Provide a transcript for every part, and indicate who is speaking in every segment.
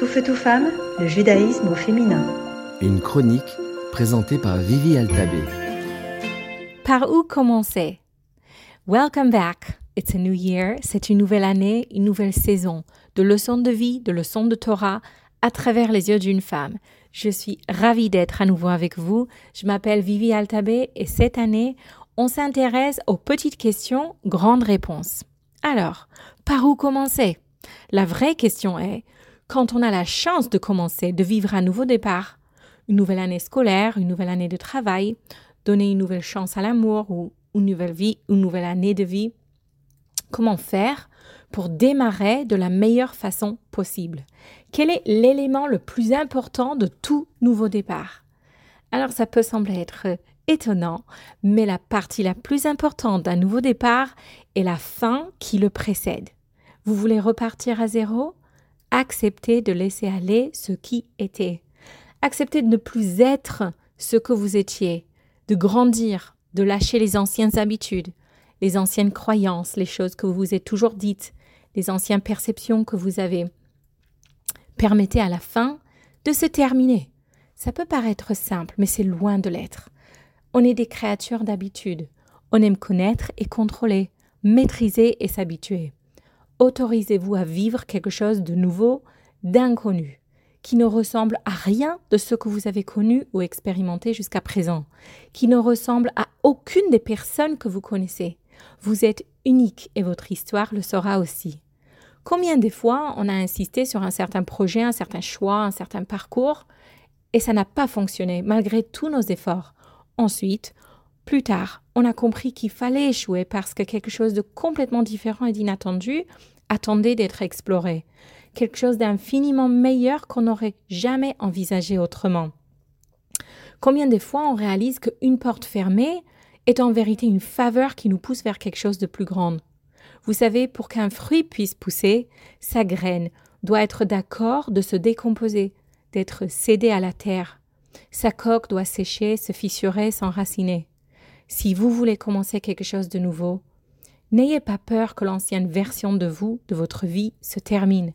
Speaker 1: Tout feu, tout femme, le judaïsme au féminin.
Speaker 2: Une chronique présentée par Vivi Altabé.
Speaker 3: Par où commencer? Welcome back. It's a new year. C'est une nouvelle année, une nouvelle saison de leçons de vie, de leçons de Torah à travers les yeux d'une femme. Je suis ravie d'être à nouveau avec vous. Je m'appelle Vivi Altabé et cette année, on s'intéresse aux petites questions, grandes réponses. Alors, par où commencer? La vraie question est, quand on a la chance de commencer, de vivre un nouveau départ, une nouvelle année scolaire, une nouvelle année de travail, donner une nouvelle chance à l'amour ou une nouvelle vie, une nouvelle année de vie, comment faire pour démarrer de la meilleure façon possible? Quel est l'élément le plus important de tout nouveau départ? Alors ça peut sembler être étonnant, mais la partie la plus importante d'un nouveau départ est la fin qui le précède. Vous voulez repartir à zéro? Accepter de laisser aller ce qui était. Accepter de ne plus être ce que vous étiez, de grandir, de lâcher les anciennes habitudes, les anciennes croyances, les choses que vous vous êtes toujours dites, les anciennes perceptions que vous avez. Permettez à la fin de se terminer. Ça peut paraître simple, mais c'est loin de l'être. On est des créatures d'habitude. On aime connaître et contrôler, maîtriser et s'habituer autorisez-vous à vivre quelque chose de nouveau, d'inconnu, qui ne ressemble à rien de ce que vous avez connu ou expérimenté jusqu'à présent, qui ne ressemble à aucune des personnes que vous connaissez. Vous êtes unique et votre histoire le sera aussi. Combien de fois on a insisté sur un certain projet, un certain choix, un certain parcours, et ça n'a pas fonctionné malgré tous nos efforts. Ensuite, plus tard, on a compris qu'il fallait échouer parce que quelque chose de complètement différent et d'inattendu attendait d'être exploré, quelque chose d'infiniment meilleur qu'on n'aurait jamais envisagé autrement. Combien de fois on réalise qu'une porte fermée est en vérité une faveur qui nous pousse vers quelque chose de plus grand? Vous savez, pour qu'un fruit puisse pousser, sa graine doit être d'accord de se décomposer, d'être cédée à la terre. Sa coque doit sécher, se fissurer, s'enraciner. Si vous voulez commencer quelque chose de nouveau, n'ayez pas peur que l'ancienne version de vous, de votre vie, se termine.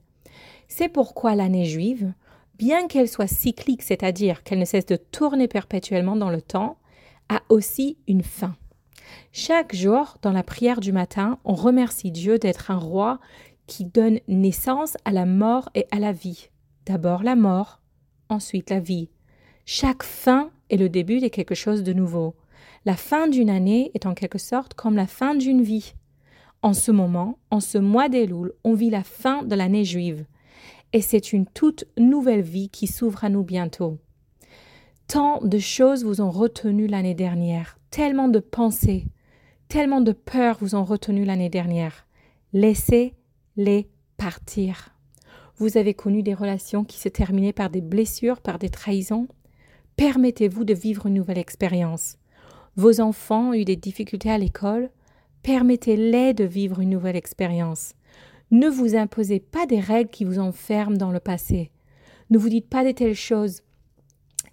Speaker 3: C'est pourquoi l'année juive, bien qu'elle soit cyclique, c'est-à-dire qu'elle ne cesse de tourner perpétuellement dans le temps, a aussi une fin. Chaque jour, dans la prière du matin, on remercie Dieu d'être un roi qui donne naissance à la mort et à la vie. D'abord la mort, ensuite la vie. Chaque fin est le début de quelque chose de nouveau. La fin d'une année est en quelque sorte comme la fin d'une vie. En ce moment, en ce mois d'Elul, on vit la fin de l'année juive. Et c'est une toute nouvelle vie qui s'ouvre à nous bientôt. Tant de choses vous ont retenu l'année dernière, tellement de pensées, tellement de peurs vous ont retenu l'année dernière. Laissez-les partir. Vous avez connu des relations qui se terminaient par des blessures, par des trahisons. Permettez-vous de vivre une nouvelle expérience. Vos enfants ont eu des difficultés à l'école, permettez-les de vivre une nouvelle expérience. Ne vous imposez pas des règles qui vous enferment dans le passé. Ne vous dites pas de telles choses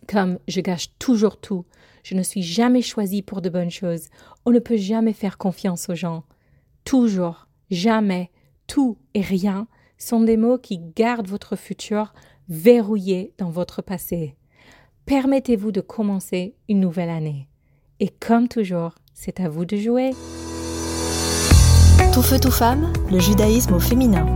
Speaker 3: comme je gâche toujours tout, je ne suis jamais choisi pour de bonnes choses, on ne peut jamais faire confiance aux gens. Toujours, jamais, tout et rien sont des mots qui gardent votre futur verrouillé dans votre passé. Permettez-vous de commencer une nouvelle année. Et comme toujours, c'est à vous de jouer.
Speaker 1: Tout feu, tout femme, le judaïsme au féminin.